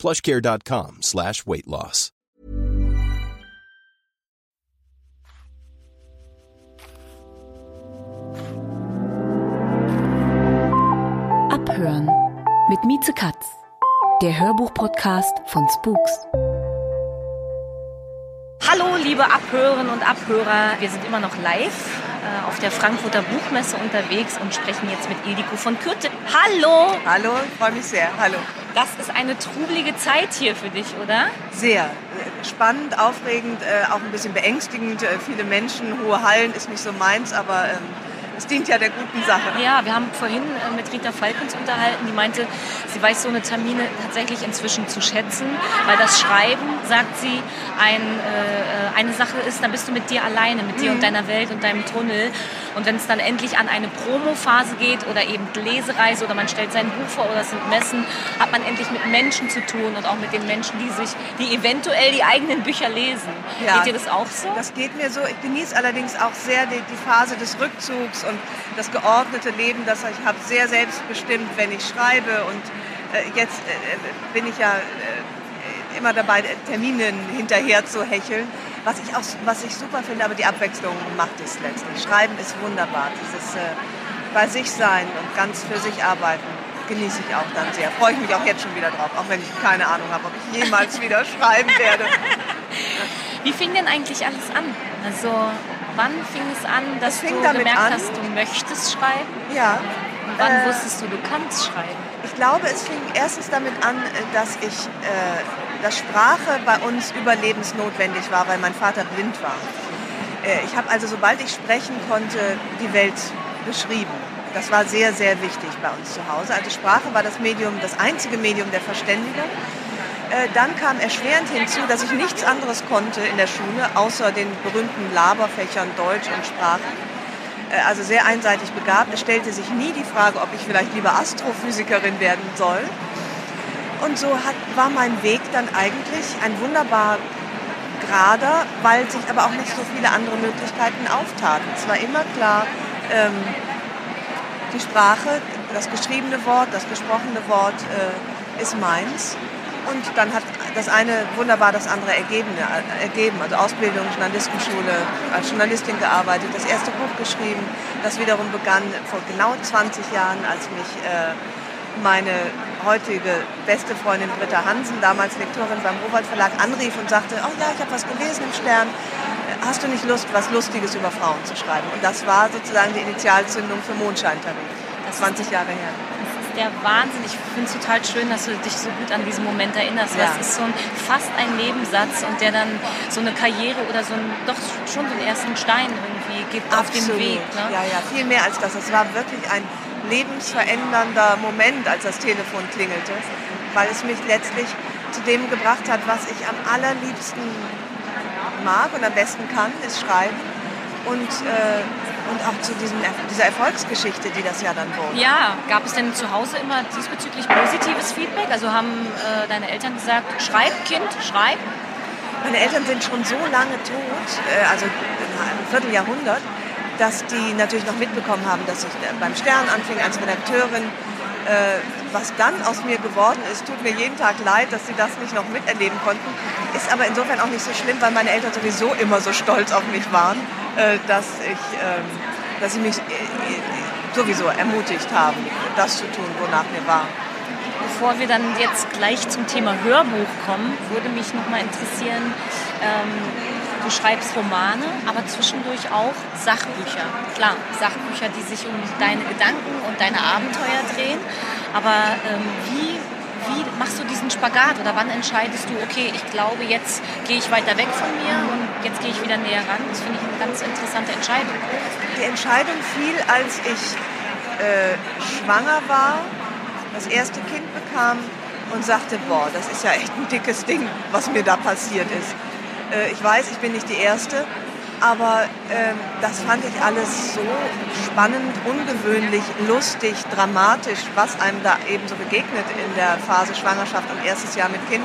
plushcare.com slash weight loss. Abhören mit Mieze Katz, der Hörbuch-Podcast von Spooks. Hallo, liebe Abhörerinnen und Abhörer. Wir sind immer noch live äh, auf der Frankfurter Buchmesse unterwegs und sprechen jetzt mit Ildiko von Kürte. Hallo! Hallo, ich freue mich sehr. Hallo. Das ist eine trubelige Zeit hier für dich, oder? Sehr. Spannend, aufregend, äh, auch ein bisschen beängstigend. Äh, viele Menschen, hohe Hallen ist nicht so meins, aber ähm, es dient ja der guten Sache. Ja, wir haben vorhin äh, mit Rita Falkens unterhalten, die meinte, sie weiß so eine Termine tatsächlich inzwischen zu schätzen, weil das Schreiben, sagt sie, ein, äh, eine Sache ist, dann bist du mit dir alleine, mit dir und deiner Welt und deinem Tunnel. Und wenn es dann endlich an eine Promophase geht oder eben Lesereise oder man stellt sein Buch vor oder es sind Messen, hat man endlich mit Menschen zu tun und auch mit den Menschen, die sich, die eventuell die eigenen Bücher lesen. Ja. Geht dir das auch so? Das geht mir so. Ich genieße allerdings auch sehr die, die Phase des Rückzugs und das geordnete Leben, das ich habe sehr selbstbestimmt, wenn ich schreibe. Und äh, jetzt äh, bin ich ja äh, immer dabei, Terminen hinterher zu hecheln. Was ich, auch, was ich super finde, aber die Abwechslung macht es letztlich. Schreiben ist wunderbar. Dieses äh, bei sich sein und ganz für sich arbeiten genieße ich auch dann sehr. Freue ich mich auch jetzt schon wieder drauf, auch wenn ich keine Ahnung habe, ob ich jemals wieder schreiben werde. Wie fing denn eigentlich alles an? Also wann fing es an, dass du gemerkt an- hast, du möchtest schreiben? Ja, Und wann Äh, wusstest du, du kannst schreiben? Ich glaube, es fing erstens damit an, dass ich, äh, dass Sprache bei uns überlebensnotwendig war, weil mein Vater blind war. Äh, ich habe also, sobald ich sprechen konnte, die Welt beschrieben. Das war sehr, sehr wichtig bei uns zu Hause. Also Sprache war das Medium, das einzige Medium der Verständigung. Äh, Dann kam erschwerend hinzu, dass ich nichts anderes konnte in der Schule, außer den berühmten Laberfächern Deutsch und Sprache. Äh, Also sehr einseitig begabt. Es stellte sich nie die Frage, ob ich vielleicht lieber Astrophysikerin werden soll. Und so hat, war mein Weg dann eigentlich ein wunderbar gerader, weil sich aber auch nicht so viele andere Möglichkeiten auftaten. Es war immer klar, ähm, die Sprache, das geschriebene Wort, das gesprochene Wort äh, ist meins. Und dann hat das eine wunderbar das andere ergeben, äh, ergeben. Also Ausbildung, Journalistenschule, als Journalistin gearbeitet, das erste Buch geschrieben, das wiederum begann vor genau 20 Jahren, als mich äh, meine heutige beste Freundin Britta Hansen, damals Lektorin beim Robert Verlag, anrief und sagte, oh ja, ich habe was gelesen im Stern, hast du nicht Lust, was Lustiges über Frauen zu schreiben? Und das war sozusagen die Initialzündung für Mondscheintarif. Das ist 20 Jahre her. Das der Wahnsinn. Ich finde es total schön, dass du dich so gut an diesen Moment erinnerst. Ja. es ist so ein, fast ein Nebensatz und der dann so eine Karriere oder so ein, doch schon so einen ersten Stein irgendwie gibt auf dem Absolut. Weg. Ne? Ja, ja, viel mehr als das. Es war wirklich ein lebensverändernder Moment, als das Telefon klingelte, weil es mich letztlich zu dem gebracht hat, was ich am allerliebsten mag und am besten kann, ist schreiben. Und, äh, und auch zu diesem, dieser Erfolgsgeschichte, die das ja dann wurde. Ja, gab es denn zu Hause immer diesbezüglich positives Feedback? Also haben äh, deine Eltern gesagt, schreib Kind, schreib? Meine Eltern sind schon so lange tot, äh, also ein Vierteljahrhundert, dass die natürlich noch mitbekommen haben, dass ich äh, beim Stern anfing als Redakteurin. Äh, Was dann aus mir geworden ist, tut mir jeden Tag leid, dass sie das nicht noch miterleben konnten. Ist aber insofern auch nicht so schlimm, weil meine Eltern sowieso immer so stolz auf mich waren, dass, ich, ähm, dass sie mich äh, äh, sowieso ermutigt haben, das zu tun, wonach mir war. Bevor wir dann jetzt gleich zum Thema Hörbuch kommen, würde mich noch mal interessieren, ähm, du schreibst Romane, aber zwischendurch auch Sachbücher. Klar, Sachbücher, die sich um deine Gedanken und deine Abenteuer drehen. Aber ähm, wie diesen Spagat oder wann entscheidest du, okay, ich glaube, jetzt gehe ich weiter weg von mir und jetzt gehe ich wieder näher ran? Das finde ich eine ganz interessante Entscheidung. Die Entscheidung fiel, als ich äh, schwanger war, das erste Kind bekam und sagte, boah, das ist ja echt ein dickes Ding, was mir da passiert ist. Äh, ich weiß, ich bin nicht die Erste, aber ähm, das fand ich alles so spannend, ungewöhnlich, lustig, dramatisch, was einem da eben so begegnet in der Phase Schwangerschaft und erstes Jahr mit Kind,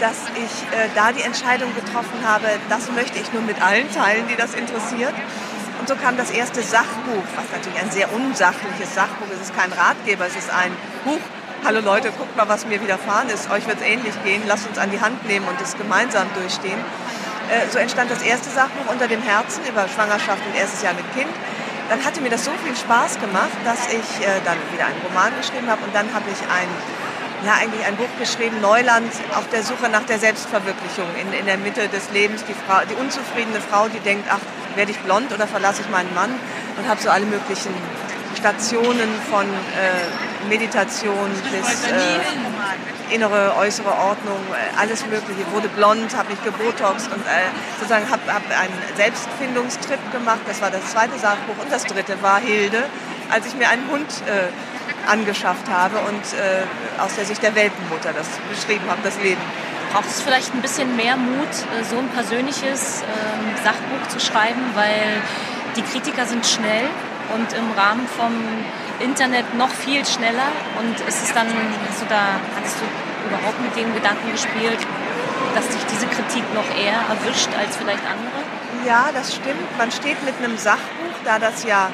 dass ich äh, da die Entscheidung getroffen habe, das möchte ich nur mit allen teilen, die das interessiert. Und so kam das erste Sachbuch, was natürlich ein sehr unsachliches Sachbuch ist. Es ist kein Ratgeber, es ist ein Buch. Hallo Leute, guckt mal, was mir widerfahren ist. Euch wird es ähnlich gehen. Lasst uns an die Hand nehmen und es gemeinsam durchstehen. Äh, so entstand das erste Sachbuch unter dem Herzen über Schwangerschaft und erstes Jahr mit Kind. Dann hatte mir das so viel Spaß gemacht, dass ich äh, dann wieder einen Roman geschrieben habe und dann habe ich ein, ja, eigentlich ein Buch geschrieben, Neuland auf der Suche nach der Selbstverwirklichung in, in der Mitte des Lebens. Die, Frau, die unzufriedene Frau, die denkt, ach, werde ich blond oder verlasse ich meinen Mann und habe so alle möglichen Stationen von äh, Meditation bis äh, innere, äußere Ordnung, äh, alles Mögliche. Wurde blond, habe mich gebotoxt und äh, sozusagen habe hab einen Selbstfindungstrip gemacht. Das war das zweite Sachbuch. Und das dritte war Hilde, als ich mir einen Hund äh, angeschafft habe und äh, aus der Sicht der Welpenmutter das beschrieben habe, das Leben. Braucht es vielleicht ein bisschen mehr Mut, so ein persönliches ähm, Sachbuch zu schreiben, weil die Kritiker sind schnell und im Rahmen vom Internet noch viel schneller. Und ist es dann, hast du da, hattest du überhaupt mit dem Gedanken gespielt, dass dich diese Kritik noch eher erwischt als vielleicht andere? Ja, das stimmt. Man steht mit einem Sachbuch, da das ja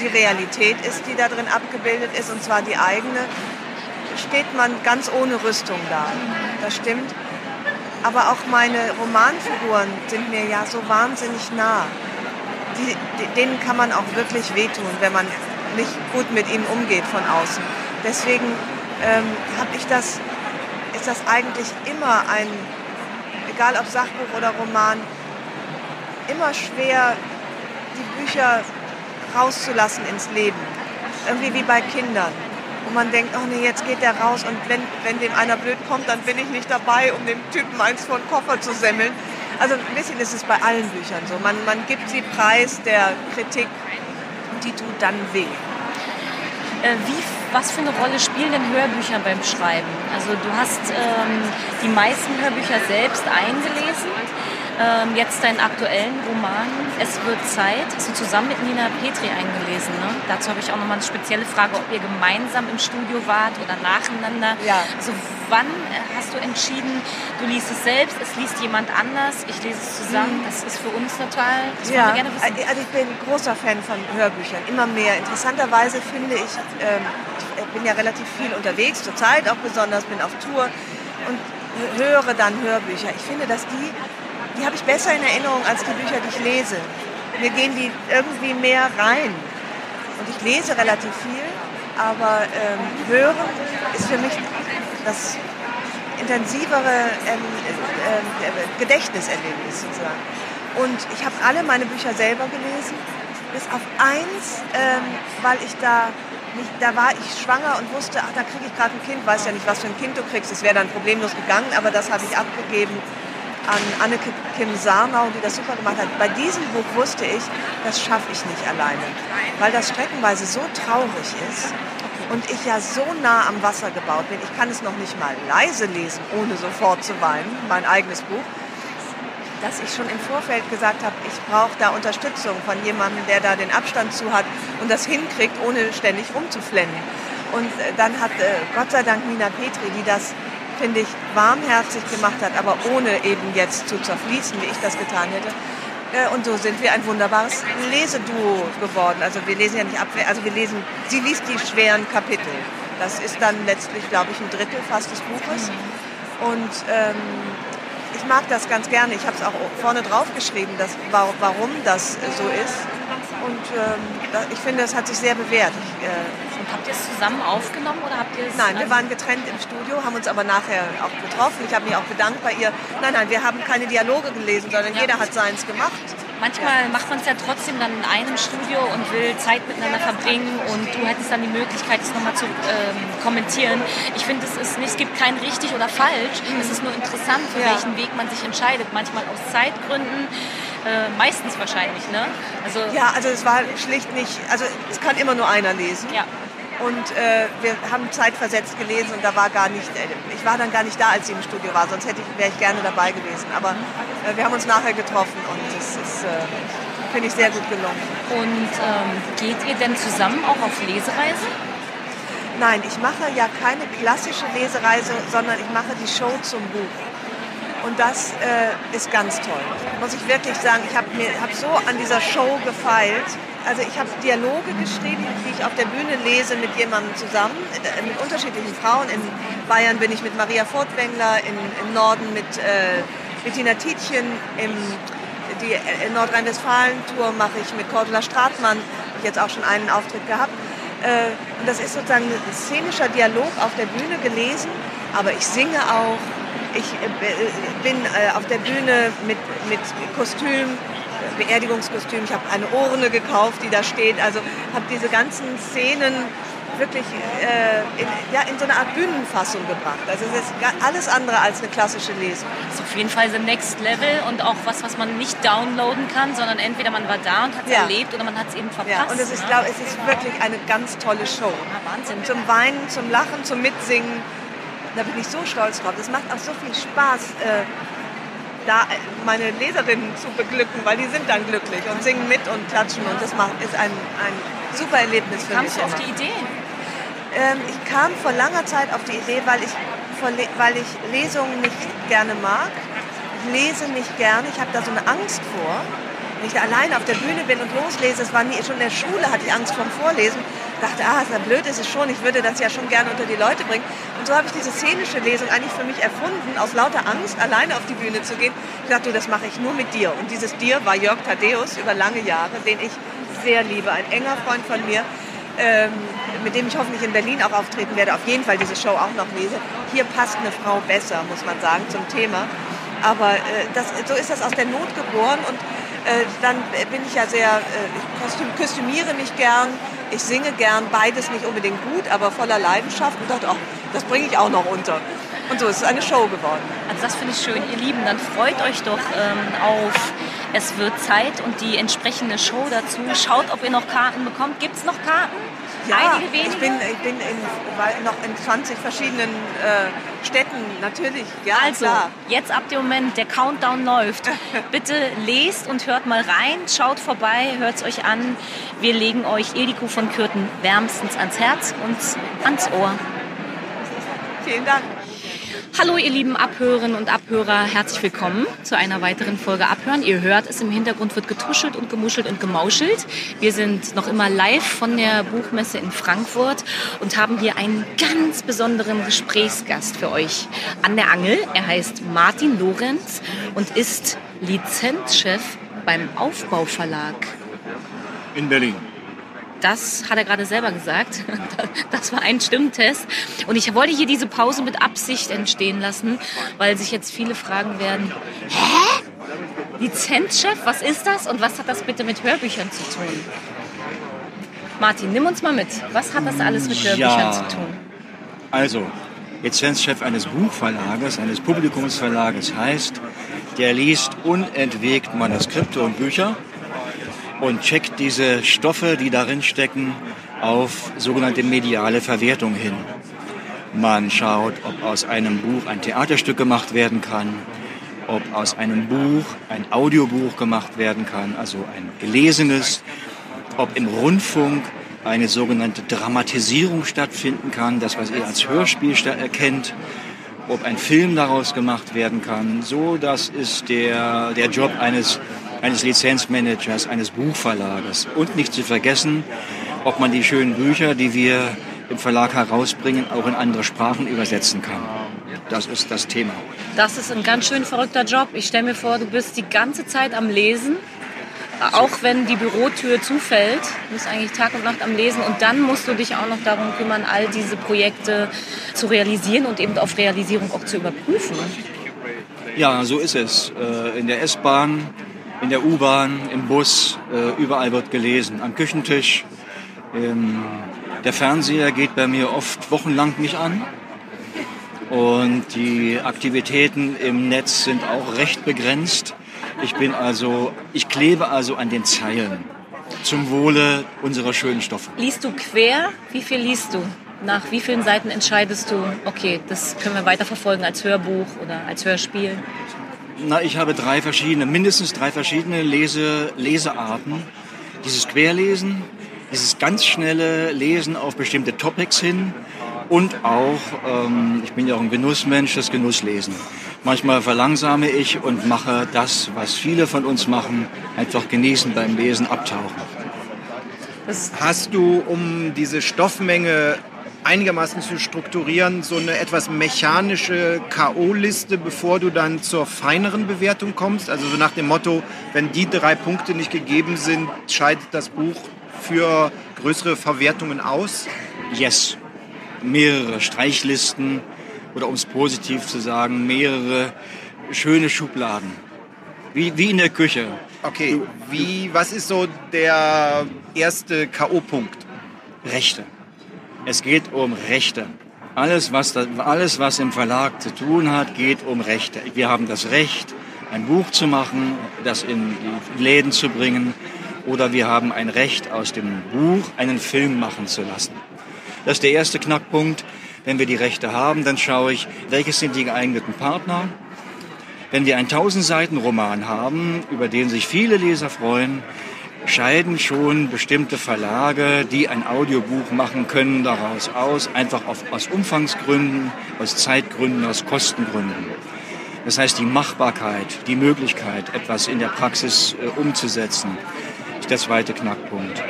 die Realität ist, die da drin abgebildet ist, und zwar die eigene, steht man ganz ohne Rüstung da. Das stimmt. Aber auch meine Romanfiguren sind mir ja so wahnsinnig nah die, denen kann man auch wirklich wehtun, wenn man nicht gut mit ihnen umgeht von außen. Deswegen ähm, habe ich das, ist das eigentlich immer ein, egal ob Sachbuch oder Roman, immer schwer, die Bücher rauszulassen ins Leben. Irgendwie wie bei Kindern. Wo man denkt, oh nee, jetzt geht der raus und wenn, wenn dem einer blöd kommt, dann bin ich nicht dabei, um dem Typen eins vor den Koffer zu semmeln. Also ein bisschen ist es bei allen Büchern so. Man, man gibt sie preis der Kritik und die tut dann weh. Äh, wie, was für eine Rolle spielen denn Hörbücher beim Schreiben? Also du hast ähm, die meisten Hörbücher selbst eingelesen ähm, jetzt deinen aktuellen Roman Es wird Zeit, hast du zusammen mit Nina Petri eingelesen. Ne? Dazu habe ich auch nochmal eine spezielle Frage, ob ihr gemeinsam im Studio wart oder nacheinander. Ja. Also wann äh, hast du entschieden, du liest es selbst, es liest jemand anders, ich lese es zusammen. Mhm. Das ist für uns total, das ja. gerne wissen. Also ich bin großer Fan von Hörbüchern, immer mehr. Interessanterweise finde ich, ähm, ich bin ja relativ viel unterwegs, zurzeit auch besonders, bin auf Tour und höre dann Hörbücher. Ich finde, dass die die habe ich besser in Erinnerung als die Bücher, die ich lese. Mir gehen die irgendwie mehr rein. Und ich lese relativ viel, aber ähm, Hören ist für mich das intensivere ähm, äh, Gedächtniserlebnis sozusagen. Und ich habe alle meine Bücher selber gelesen, bis auf eins, ähm, weil ich da nicht, da war ich schwanger und wusste, ach, da kriege ich gerade ein Kind, weiß ja nicht, was für ein Kind du kriegst. Es wäre dann problemlos gegangen, aber das habe ich abgegeben an Anneke Kim Sarnau, die das super gemacht hat. Bei diesem Buch wusste ich, das schaffe ich nicht alleine, weil das streckenweise so traurig ist und ich ja so nah am Wasser gebaut bin. Ich kann es noch nicht mal leise lesen, ohne sofort zu weinen, mein eigenes Buch, dass ich schon im Vorfeld gesagt habe, ich brauche da Unterstützung von jemandem, der da den Abstand zu hat und das hinkriegt, ohne ständig rumzuflennen. Und äh, dann hat äh, Gott sei Dank Nina Petri, die das finde ich, warmherzig gemacht hat, aber ohne eben jetzt zu zerfließen, wie ich das getan hätte. Äh, und so sind wir ein wunderbares Leseduo geworden. Also wir lesen ja nicht ab, also wir lesen, sie liest die schweren Kapitel. Das ist dann letztlich, glaube ich, ein Drittel fast des Buches. Und ähm, ich mag das ganz gerne. Ich habe es auch vorne drauf geschrieben, dass, warum das so ist. Und ähm, ich finde, es hat sich sehr bewährt. Ich, äh, Habt ihr es zusammen aufgenommen oder habt ihr es? Nein, wir waren getrennt im Studio, haben uns aber nachher auch getroffen. Ich habe mich auch bedankt bei ihr. Nein, nein, wir haben keine Dialoge gelesen, sondern ja. jeder hat seins gemacht. Manchmal ja. macht man es ja trotzdem dann in einem Studio und will Zeit miteinander verbringen und du hättest dann die Möglichkeit, es nochmal zu ähm, kommentieren. Ich finde, es ist nicht, es gibt kein richtig oder falsch. Mhm. Es ist nur interessant, für ja. welchen Weg man sich entscheidet. Manchmal aus Zeitgründen. Äh, meistens wahrscheinlich, ne? Also ja, also es war schlicht nicht, also es kann immer nur einer lesen. Ja. Und äh, wir haben zeitversetzt gelesen und da war gar nicht, äh, ich war dann gar nicht da, als sie im Studio war, sonst hätte ich, wäre ich gerne dabei gewesen. Aber äh, wir haben uns nachher getroffen und es ist, äh, finde ich, sehr gut gelungen. Und ähm, geht ihr denn zusammen auch auf Lesereise? Nein, ich mache ja keine klassische Lesereise, sondern ich mache die Show zum Buch. Und das äh, ist ganz toll. Muss ich wirklich sagen, ich habe hab so an dieser Show gefeilt also ich habe Dialoge geschrieben, die ich auf der Bühne lese mit jemandem zusammen, äh, mit unterschiedlichen Frauen. In Bayern bin ich mit Maria Furtwängler, in, im Norden mit äh, Bettina Tietjen, im, die äh, Nordrhein-Westfalen-Tour mache ich mit Cordula Stratmann, ich jetzt auch schon einen Auftritt gehabt. Äh, und das ist sozusagen ein szenischer Dialog auf der Bühne gelesen, aber ich singe auch. Ich äh, bin äh, auf der Bühne mit, mit Kostüm, Beerdigungskostüm. Ich habe eine Urne gekauft, die da steht. Also habe diese ganzen Szenen wirklich äh, in, ja, in so eine Art Bühnenfassung gebracht. Also es ist alles andere als eine klassische Lesung. Das ist auf jeden Fall the next level und auch was, was man nicht downloaden kann, sondern entweder man war da und hat es ja. erlebt oder man hat es eben verpasst. Ja, und es ist, ne? glaub, es ist wirklich eine ganz tolle Show. Ja, Wahnsinn. Zum Weinen, zum Lachen, zum Mitsingen. Da bin ich so stolz drauf. Das macht auch so viel Spaß. Äh, da meine Leserinnen zu beglücken, weil die sind dann glücklich und singen mit und klatschen und das macht, ist ein, ein super Erlebnis für Kamst mich. Kamst du auf die Idee? Ähm, ich kam vor langer Zeit auf die Idee, weil ich, weil ich Lesungen nicht gerne mag. Ich lese nicht gerne, ich habe da so eine Angst vor. Wenn ich da alleine auf der Bühne bin und loslese, es war nie, schon in der Schule hatte ich Angst vorm Vorlesen dachte, ah, ist ja blöd ist es schon, ich würde das ja schon gerne unter die Leute bringen. So habe ich diese szenische Lesung eigentlich für mich erfunden, aus lauter Angst, alleine auf die Bühne zu gehen. Ich dachte, du, das mache ich nur mit dir. Und dieses dir war Jörg Thaddeus über lange Jahre, den ich sehr liebe, ein enger Freund von mir. Ähm, mit dem ich hoffentlich in Berlin auch auftreten werde, auf jeden Fall diese Show auch noch lese. Hier passt eine Frau besser, muss man sagen, zum Thema. Aber äh, das, so ist das aus der Not geboren und dann bin ich ja sehr, äh, ich kostümiere mich gern, ich singe gern, beides nicht unbedingt gut, aber voller Leidenschaft und dachte, ach, das bringe ich auch noch unter. Und so ist es eine Show geworden. Also das finde ich schön, ihr Lieben. Dann freut euch doch ähm, auf Es wird Zeit und die entsprechende Show dazu. Schaut, ob ihr noch Karten bekommt. Gibt es noch Karten? Ja, Einige wenige? ich bin, ich bin in, noch in 20 verschiedenen äh, Städten, natürlich. Ja, also, klar. jetzt ab dem Moment, der Countdown läuft. Bitte lest und hört mal rein, schaut vorbei, hört es euch an. Wir legen euch Ediko von Kürten wärmstens ans Herz und ans Ohr. Vielen Dank. Hallo ihr lieben Abhörerinnen und Abhörer, herzlich willkommen zu einer weiteren Folge Abhören. Ihr hört es, im Hintergrund wird getuschelt und gemuschelt und gemauschelt. Wir sind noch immer live von der Buchmesse in Frankfurt und haben hier einen ganz besonderen Gesprächsgast für euch an der Angel. Er heißt Martin Lorenz und ist Lizenzchef beim Aufbauverlag. In Berlin. Das hat er gerade selber gesagt. Das war ein Stimmtest. Und ich wollte hier diese Pause mit Absicht entstehen lassen, weil sich jetzt viele fragen werden, hä? Lizenzchef, was ist das und was hat das bitte mit Hörbüchern zu tun? Martin, nimm uns mal mit. Was hat das alles mit Hörbüchern ja, zu tun? Also, Lizenzchef eines Buchverlages, eines Publikumsverlages heißt, der liest unentwegt Manuskripte und Bücher und checkt diese Stoffe, die darin stecken, auf sogenannte mediale Verwertung hin. Man schaut, ob aus einem Buch ein Theaterstück gemacht werden kann, ob aus einem Buch ein Audiobuch gemacht werden kann, also ein gelesenes, ob im Rundfunk eine sogenannte Dramatisierung stattfinden kann, das was ihr als Hörspiel erkennt, ob ein Film daraus gemacht werden kann. So, das ist der, der Job eines eines Lizenzmanagers, eines Buchverlages. Und nicht zu vergessen, ob man die schönen Bücher, die wir im Verlag herausbringen, auch in andere Sprachen übersetzen kann. Das ist das Thema. Das ist ein ganz schön verrückter Job. Ich stelle mir vor, du bist die ganze Zeit am Lesen, auch wenn die Bürotür zufällt. Du bist eigentlich Tag und Nacht am Lesen und dann musst du dich auch noch darum kümmern, all diese Projekte zu realisieren und eben auf Realisierung auch zu überprüfen. Ja, so ist es. Äh, in der S-Bahn in der U-Bahn, im Bus, äh, überall wird gelesen. Am Küchentisch. Ähm, der Fernseher geht bei mir oft wochenlang nicht an. Und die Aktivitäten im Netz sind auch recht begrenzt. Ich bin also, ich klebe also an den Zeilen. zum Wohle unserer schönen Stoffe. Liest du quer? Wie viel liest du? Nach wie vielen Seiten entscheidest du, okay, das können wir weiterverfolgen als Hörbuch oder als Hörspiel? Na, ich habe drei verschiedene, mindestens drei verschiedene Lese, Lesearten. Dieses Querlesen, dieses ganz schnelle Lesen auf bestimmte Topics hin und auch, ähm, ich bin ja auch ein Genussmensch, das Genusslesen. Manchmal verlangsame ich und mache das, was viele von uns machen, einfach genießen beim Lesen, abtauchen. Hast du, um diese Stoffmenge einigermaßen zu strukturieren, so eine etwas mechanische K.O.-Liste, bevor du dann zur feineren Bewertung kommst? Also so nach dem Motto, wenn die drei Punkte nicht gegeben sind, scheidet das Buch für größere Verwertungen aus? Yes. Mehrere Streichlisten oder um es positiv zu sagen, mehrere schöne Schubladen. Wie, wie in der Küche. Okay, wie, was ist so der erste K.O.-Punkt? Rechte. Es geht um Rechte. Alles was, da, alles, was im Verlag zu tun hat, geht um Rechte. Wir haben das Recht, ein Buch zu machen, das in die Läden zu bringen, oder wir haben ein Recht, aus dem Buch einen Film machen zu lassen. Das ist der erste Knackpunkt. Wenn wir die Rechte haben, dann schaue ich, welches sind die geeigneten Partner. Wenn wir einen 1000 Seiten Roman haben, über den sich viele Leser freuen, scheiden schon bestimmte Verlage, die ein Audiobuch machen können, daraus aus, einfach auf, aus Umfangsgründen, aus Zeitgründen, aus Kostengründen. Das heißt, die Machbarkeit, die Möglichkeit, etwas in der Praxis äh, umzusetzen, ist der zweite Knackpunkt.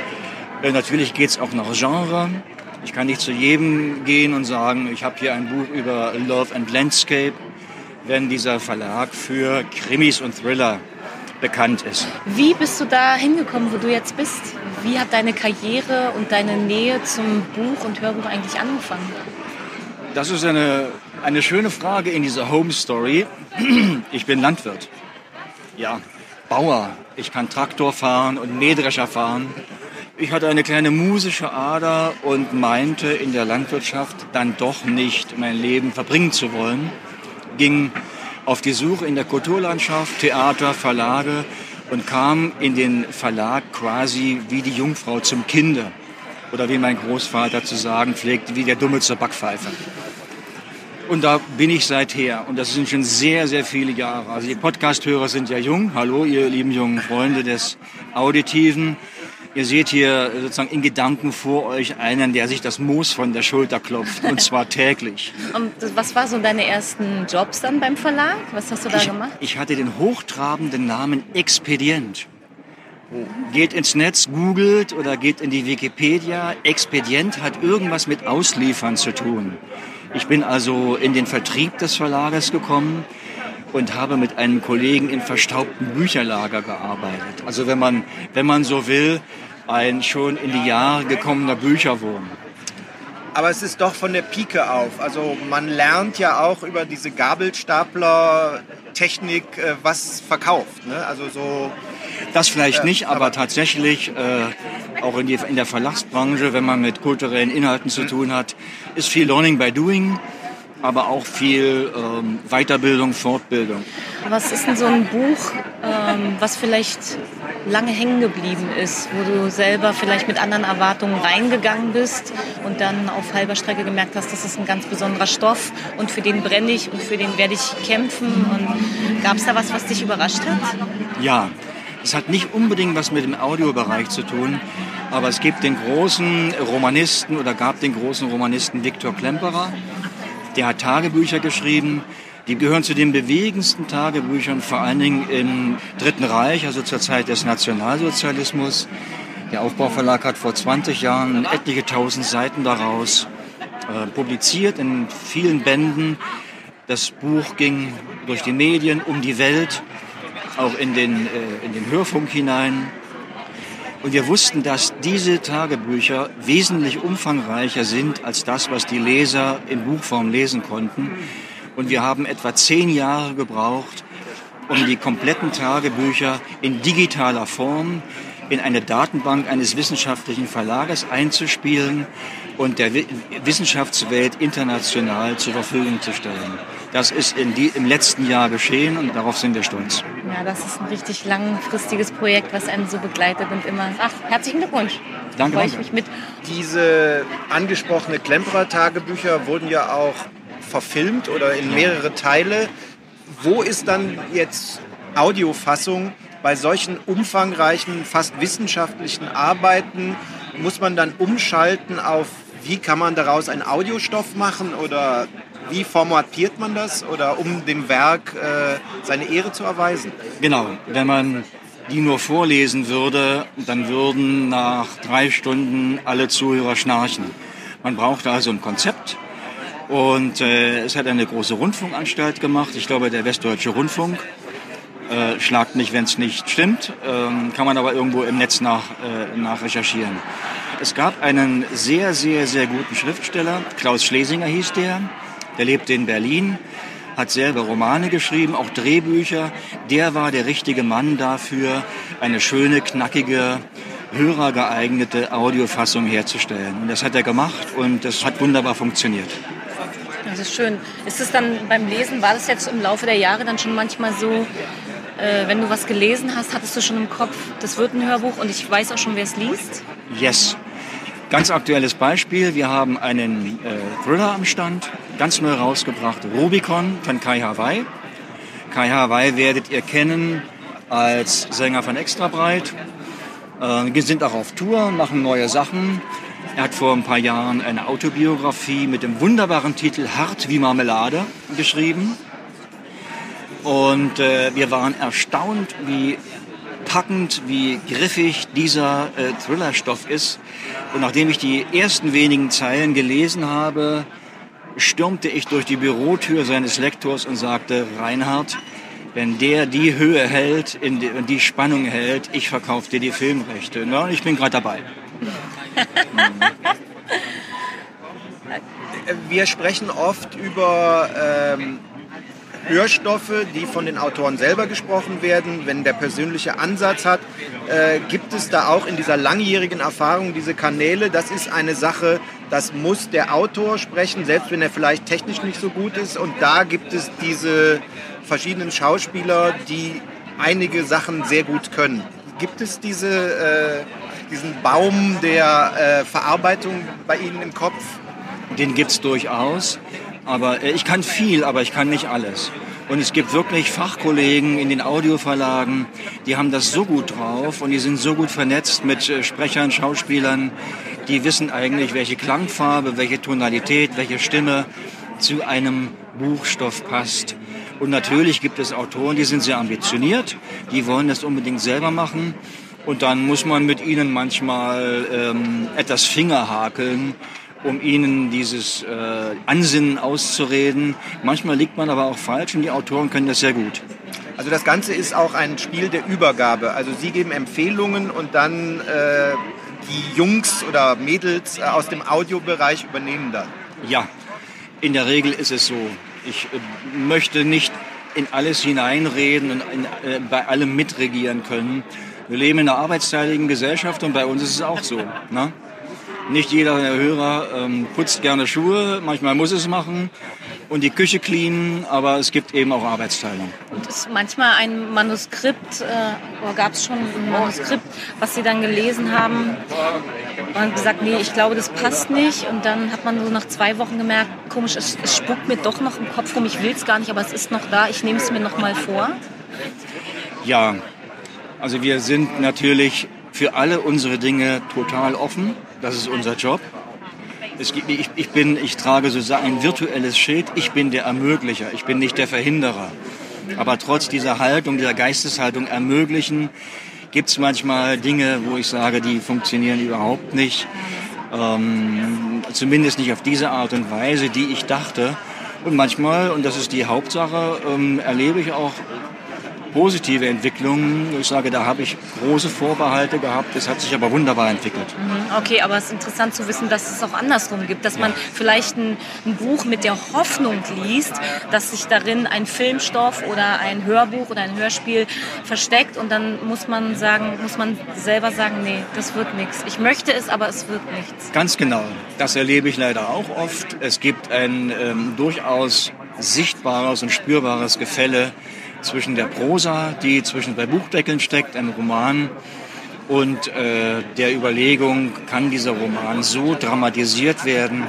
Äh, natürlich geht es auch nach Genre. Ich kann nicht zu jedem gehen und sagen, ich habe hier ein Buch über Love and Landscape, wenn dieser Verlag für Krimis und Thriller bekannt ist. Wie bist du da hingekommen, wo du jetzt bist? Wie hat deine Karriere und deine Nähe zum Buch und Hörbuch eigentlich angefangen? Das ist eine, eine schöne Frage in dieser Home Story. Ich bin Landwirt. Ja, Bauer. Ich kann Traktor fahren und Mähdrescher fahren. Ich hatte eine kleine musische Ader und meinte in der Landwirtschaft dann doch nicht mein Leben verbringen zu wollen. Ging auf die Suche in der Kulturlandschaft, Theater, Verlage und kam in den Verlag quasi wie die Jungfrau zum Kinde. Oder wie mein Großvater zu sagen pflegt, wie der Dumme zur Backpfeife. Und da bin ich seither. Und das sind schon sehr, sehr viele Jahre. Also die Podcast-Hörer sind ja jung. Hallo, ihr lieben jungen Freunde des Auditiven. Ihr seht hier sozusagen in Gedanken vor euch einen, der sich das Moos von der Schulter klopft. Und zwar täglich. Und was war so deine ersten Jobs dann beim Verlag? Was hast du da ich, gemacht? Ich hatte den hochtrabenden Namen Expedient. Geht ins Netz, googelt oder geht in die Wikipedia. Expedient hat irgendwas mit Ausliefern zu tun. Ich bin also in den Vertrieb des Verlages gekommen und habe mit einem Kollegen im verstaubten Bücherlager gearbeitet. Also wenn man, wenn man so will, ein schon in die Jahre gekommener Bücherwurm. Aber es ist doch von der Pike auf. Also man lernt ja auch über diese Gabelstapler-Technik äh, was verkauft. Ne? Also so. Das vielleicht nicht, aber, aber tatsächlich äh, auch in, die, in der Verlagsbranche, wenn man mit kulturellen Inhalten zu tun hat, ist viel Learning by Doing aber auch viel ähm, Weiterbildung, Fortbildung. Was ist denn so ein Buch, ähm, was vielleicht lange hängen geblieben ist, wo du selber vielleicht mit anderen Erwartungen reingegangen bist und dann auf halber Strecke gemerkt hast, das ist ein ganz besonderer Stoff und für den brenne ich und für den werde ich kämpfen. Und gab es da was, was dich überrascht hat? Ja, es hat nicht unbedingt was mit dem Audiobereich zu tun, aber es gibt den großen Romanisten oder gab den großen Romanisten Viktor Klemperer, der hat Tagebücher geschrieben. Die gehören zu den bewegendsten Tagebüchern, vor allen Dingen im Dritten Reich, also zur Zeit des Nationalsozialismus. Der Aufbauverlag hat vor 20 Jahren etliche tausend Seiten daraus äh, publiziert in vielen Bänden. Das Buch ging durch die Medien um die Welt, auch in den, äh, in den Hörfunk hinein. Und wir wussten, dass diese Tagebücher wesentlich umfangreicher sind als das, was die Leser in Buchform lesen konnten. Und wir haben etwa zehn Jahre gebraucht, um die kompletten Tagebücher in digitaler Form in eine Datenbank eines wissenschaftlichen Verlages einzuspielen und der Wissenschaftswelt international zur Verfügung zu stellen. Das ist in die, im letzten Jahr geschehen und darauf sind wir stolz. Ja, das ist ein richtig langfristiges Projekt, was einen so begleitet und immer. Ach, herzlichen Glückwunsch. Danke. Freue ich mich mit. Diese angesprochene Klemperer-Tagebücher wurden ja auch verfilmt oder in mehrere Teile. Wo ist dann jetzt Audiofassung bei solchen umfangreichen, fast wissenschaftlichen Arbeiten? Muss man dann umschalten auf, wie kann man daraus einen Audiostoff machen oder wie formatiert man das oder um dem Werk äh, seine Ehre zu erweisen? Genau, wenn man die nur vorlesen würde, dann würden nach drei Stunden alle Zuhörer schnarchen. Man braucht also ein Konzept und äh, es hat eine große Rundfunkanstalt gemacht, ich glaube der Westdeutsche Rundfunk. Äh, schlagt mich, wenn es nicht stimmt, ähm, kann man aber irgendwo im Netz nach, äh, nach recherchieren. Es gab einen sehr, sehr, sehr guten Schriftsteller, Klaus Schlesinger hieß der, der lebte in Berlin, hat selber Romane geschrieben, auch Drehbücher. Der war der richtige Mann dafür, eine schöne, knackige, hörergeeignete Audiofassung herzustellen. Und das hat er gemacht und das hat wunderbar funktioniert. Das ist schön. Ist es dann beim Lesen, war das jetzt im Laufe der Jahre dann schon manchmal so, äh, wenn du was gelesen hast, hattest du schon im Kopf, das wird ein Hörbuch und ich weiß auch schon, wer es liest? Yes. Ganz aktuelles Beispiel, wir haben einen äh, Thriller am Stand, ganz neu rausgebracht, Rubicon von Kai Hawaii. Kai Hawaii werdet ihr kennen als Sänger von Extra Breit. Äh, wir sind auch auf Tour, machen neue Sachen. Er hat vor ein paar Jahren eine Autobiografie mit dem wunderbaren Titel Hart wie Marmelade geschrieben. Und äh, wir waren erstaunt, wie packend, wie griffig dieser äh, Thrillerstoff ist. Und nachdem ich die ersten wenigen Zeilen gelesen habe, stürmte ich durch die Bürotür seines Lektors und sagte, Reinhard, wenn der die Höhe hält in die, und die Spannung hält, ich verkaufe dir die Filmrechte. Na, ich bin gerade dabei. Wir sprechen oft über ähm, Hörstoffe, die von den Autoren selber gesprochen werden, wenn der persönliche Ansatz hat. Äh, gibt es da auch in dieser langjährigen Erfahrung diese Kanäle? Das ist eine Sache, das muss der Autor sprechen, selbst wenn er vielleicht technisch nicht so gut ist. Und da gibt es diese verschiedenen Schauspieler, die einige Sachen sehr gut können. Gibt es diese, äh, diesen Baum der äh, Verarbeitung bei Ihnen im Kopf? Den gibt es durchaus. Aber äh, ich kann viel, aber ich kann nicht alles. Und es gibt wirklich Fachkollegen in den Audioverlagen, die haben das so gut drauf und die sind so gut vernetzt mit äh, Sprechern, Schauspielern, die wissen eigentlich, welche Klangfarbe, welche Tonalität, welche Stimme zu einem Buchstoff passt. Und natürlich gibt es Autoren, die sind sehr ambitioniert, die wollen das unbedingt selber machen. Und dann muss man mit ihnen manchmal ähm, etwas Fingerhakeln, um ihnen dieses äh, Ansinnen auszureden. Manchmal liegt man aber auch falsch und die Autoren können das sehr gut. Also das Ganze ist auch ein Spiel der Übergabe. Also Sie geben Empfehlungen und dann äh, die Jungs oder Mädels äh, aus dem Audiobereich übernehmen dann. Ja, in der Regel ist es so. Ich äh, möchte nicht in alles hineinreden und in, äh, bei allem mitregieren können. Wir leben in einer arbeitsteiligen Gesellschaft und bei uns ist es auch so. Ne? Nicht jeder Hörer ähm, putzt gerne Schuhe, manchmal muss es machen und die Küche cleanen, aber es gibt eben auch Arbeitsteilung. Und ist manchmal ein Manuskript, äh, oder gab es schon ein Manuskript, was Sie dann gelesen haben und gesagt, nee, ich glaube, das passt nicht. Und dann hat man so nach zwei Wochen gemerkt, komisch, es, es spuckt mir doch noch im Kopf rum, ich will es gar nicht, aber es ist noch da, ich nehme es mir noch mal vor. Ja, also wir sind natürlich für alle unsere Dinge total offen. Das ist unser Job. Es gibt, ich, ich, bin, ich trage sozusagen ein virtuelles Schild. Ich bin der Ermöglicher. Ich bin nicht der Verhinderer. Aber trotz dieser Haltung, dieser Geisteshaltung ermöglichen, gibt es manchmal Dinge, wo ich sage, die funktionieren überhaupt nicht. Ähm, zumindest nicht auf diese Art und Weise, die ich dachte. Und manchmal, und das ist die Hauptsache, ähm, erlebe ich auch positive Entwicklungen. Ich sage, da habe ich große Vorbehalte gehabt. Es hat sich aber wunderbar entwickelt. Mhm, okay, aber es ist interessant zu wissen, dass es auch andersrum gibt, dass man vielleicht ein, ein, Buch mit der Hoffnung liest, dass sich darin ein Filmstoff oder ein Hörbuch oder ein Hörspiel versteckt und dann muss man sagen, muss man selber sagen, nee, das wird nichts. Ich möchte es, aber es wird nichts. Ganz genau. Das erlebe ich leider auch oft. Es gibt ein ähm, durchaus sichtbares und spürbares Gefälle zwischen der Prosa, die zwischen zwei Buchdeckeln steckt, einem Roman, und äh, der Überlegung, kann dieser Roman so dramatisiert werden,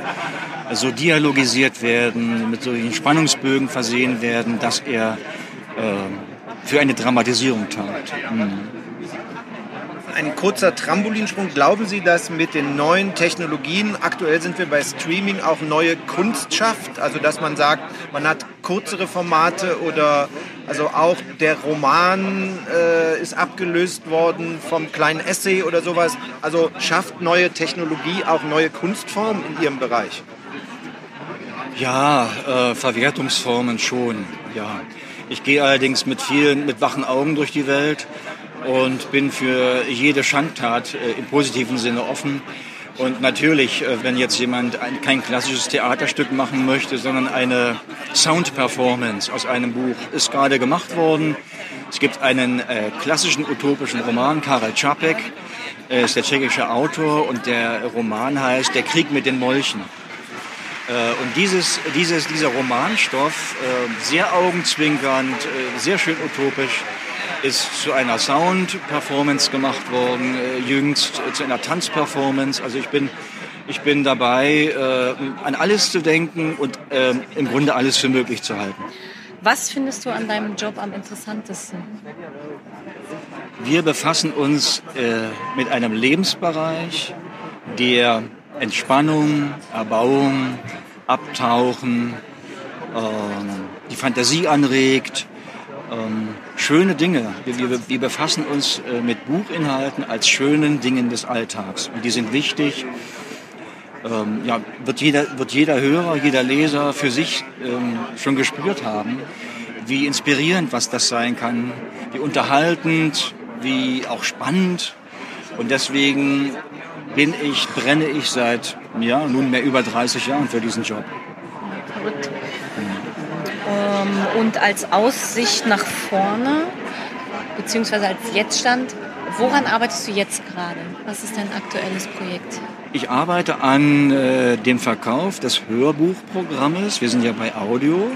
so dialogisiert werden, mit solchen Spannungsbögen versehen werden, dass er äh, für eine Dramatisierung taugt. Mhm ein kurzer Trampolinsprung. Glauben Sie, dass mit den neuen Technologien, aktuell sind wir bei Streaming, auch neue Kunst schafft? Also dass man sagt, man hat kürzere Formate oder also auch der Roman äh, ist abgelöst worden vom kleinen Essay oder sowas. Also schafft neue Technologie auch neue Kunstformen in Ihrem Bereich? Ja, äh, Verwertungsformen schon, ja. Ich gehe allerdings mit vielen, mit wachen Augen durch die Welt und bin für jede Schandtat äh, im positiven Sinne offen. Und natürlich, äh, wenn jetzt jemand ein, kein klassisches Theaterstück machen möchte, sondern eine Sound-Performance aus einem Buch, ist gerade gemacht worden. Es gibt einen äh, klassischen utopischen Roman, Karel Čapek, äh, ist der tschechische Autor und der Roman heißt Der Krieg mit den Molchen. Äh, und dieses, dieses, dieser Romanstoff, sehr augenzwinkernd, sehr schön utopisch, ist zu einer Sound-Performance gemacht worden, äh, jüngst äh, zu einer Tanzperformance. Also ich bin, ich bin dabei, äh, an alles zu denken und im Grunde alles für möglich zu halten. Was findest du an deinem Job am interessantesten? Wir befassen uns mit einem Lebensbereich, der Entspannung, Erbauung, Abtauchen, ähm, die Fantasie anregt, ähm, schöne Dinge. Wir, wir, wir befassen uns äh, mit Buchinhalten als schönen Dingen des Alltags. Und die sind wichtig. Ähm, ja, wird, jeder, wird jeder Hörer, jeder Leser für sich ähm, schon gespürt haben, wie inspirierend was das sein kann, wie unterhaltend, wie auch spannend. Und deswegen bin ich, brenne ich seit ja, nunmehr über 30 Jahren für diesen Job. Verrückt. Ähm, und als Aussicht nach vorne, beziehungsweise als Jetztstand, woran arbeitest du jetzt gerade? Was ist dein aktuelles Projekt? Ich arbeite an äh, dem Verkauf des Hörbuchprogrammes. Wir sind ja bei Audio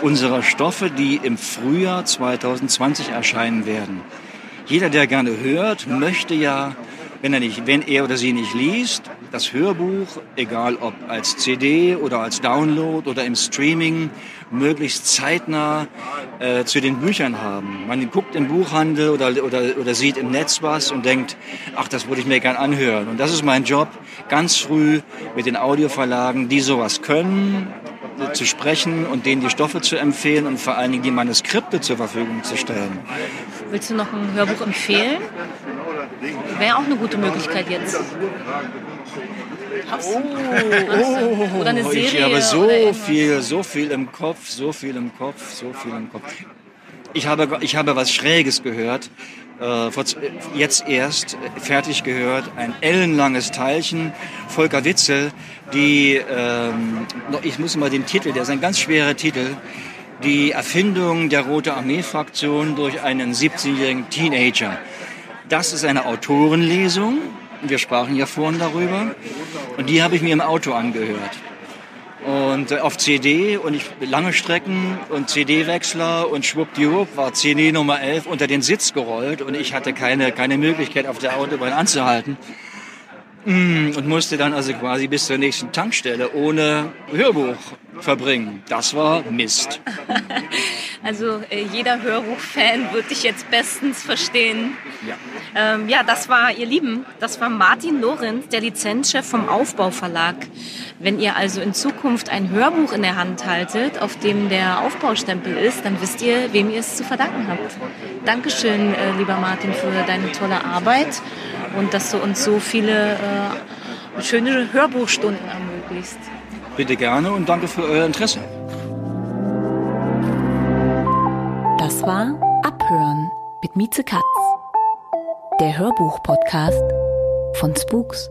unserer Stoffe, die im Frühjahr 2020 erscheinen werden. Jeder, der gerne hört, möchte ja wenn er, nicht, wenn er oder sie nicht liest, das Hörbuch, egal ob als CD oder als Download oder im Streaming, möglichst zeitnah äh, zu den Büchern haben. Man guckt im Buchhandel oder, oder, oder sieht im Netz was und denkt, ach, das würde ich mir gern anhören. Und das ist mein Job, ganz früh mit den Audioverlagen, die sowas können, zu sprechen und denen die Stoffe zu empfehlen und vor allen Dingen die Manuskripte zur Verfügung zu stellen. Willst du noch ein Hörbuch empfehlen? Wäre auch eine gute Möglichkeit jetzt. Oh, oh, oder eine Serie. Ich habe so viel, so viel im Kopf, so viel im Kopf, so viel im Kopf. Ich habe, ich habe was Schräges gehört, äh, jetzt erst fertig gehört, ein ellenlanges Teilchen, Volker Witzel, die, ähm, ich muss mal den Titel, der ist ein ganz schwerer Titel, die Erfindung der Rote Armee-Fraktion durch einen 17-jährigen Teenager. Das ist eine Autorenlesung. Wir sprachen ja vorhin darüber. Und die habe ich mir im Auto angehört. Und äh, auf CD und ich lange Strecken und CD-Wechsler und schwuppdiwupp war CD Nummer 11 unter den Sitz gerollt und ich hatte keine, keine Möglichkeit auf der Autobahn anzuhalten. Mm, und musste dann also quasi bis zur nächsten Tankstelle ohne Hörbuch verbringen. Das war Mist. Also äh, jeder Hörbuchfan wird dich jetzt bestens verstehen. Ja. Ähm, ja, das war, ihr Lieben, das war Martin Lorenz, der Lizenzchef vom Aufbauverlag. Wenn ihr also in Zukunft ein Hörbuch in der Hand haltet, auf dem der Aufbaustempel ist, dann wisst ihr, wem ihr es zu verdanken habt. Dankeschön, äh, lieber Martin, für deine tolle Arbeit und dass du uns so viele äh, schöne Hörbuchstunden ermöglicht. Bitte gerne und danke für euer Interesse. Das war Abhören mit Mieze Katz, der Hörbuch-Podcast von Spooks.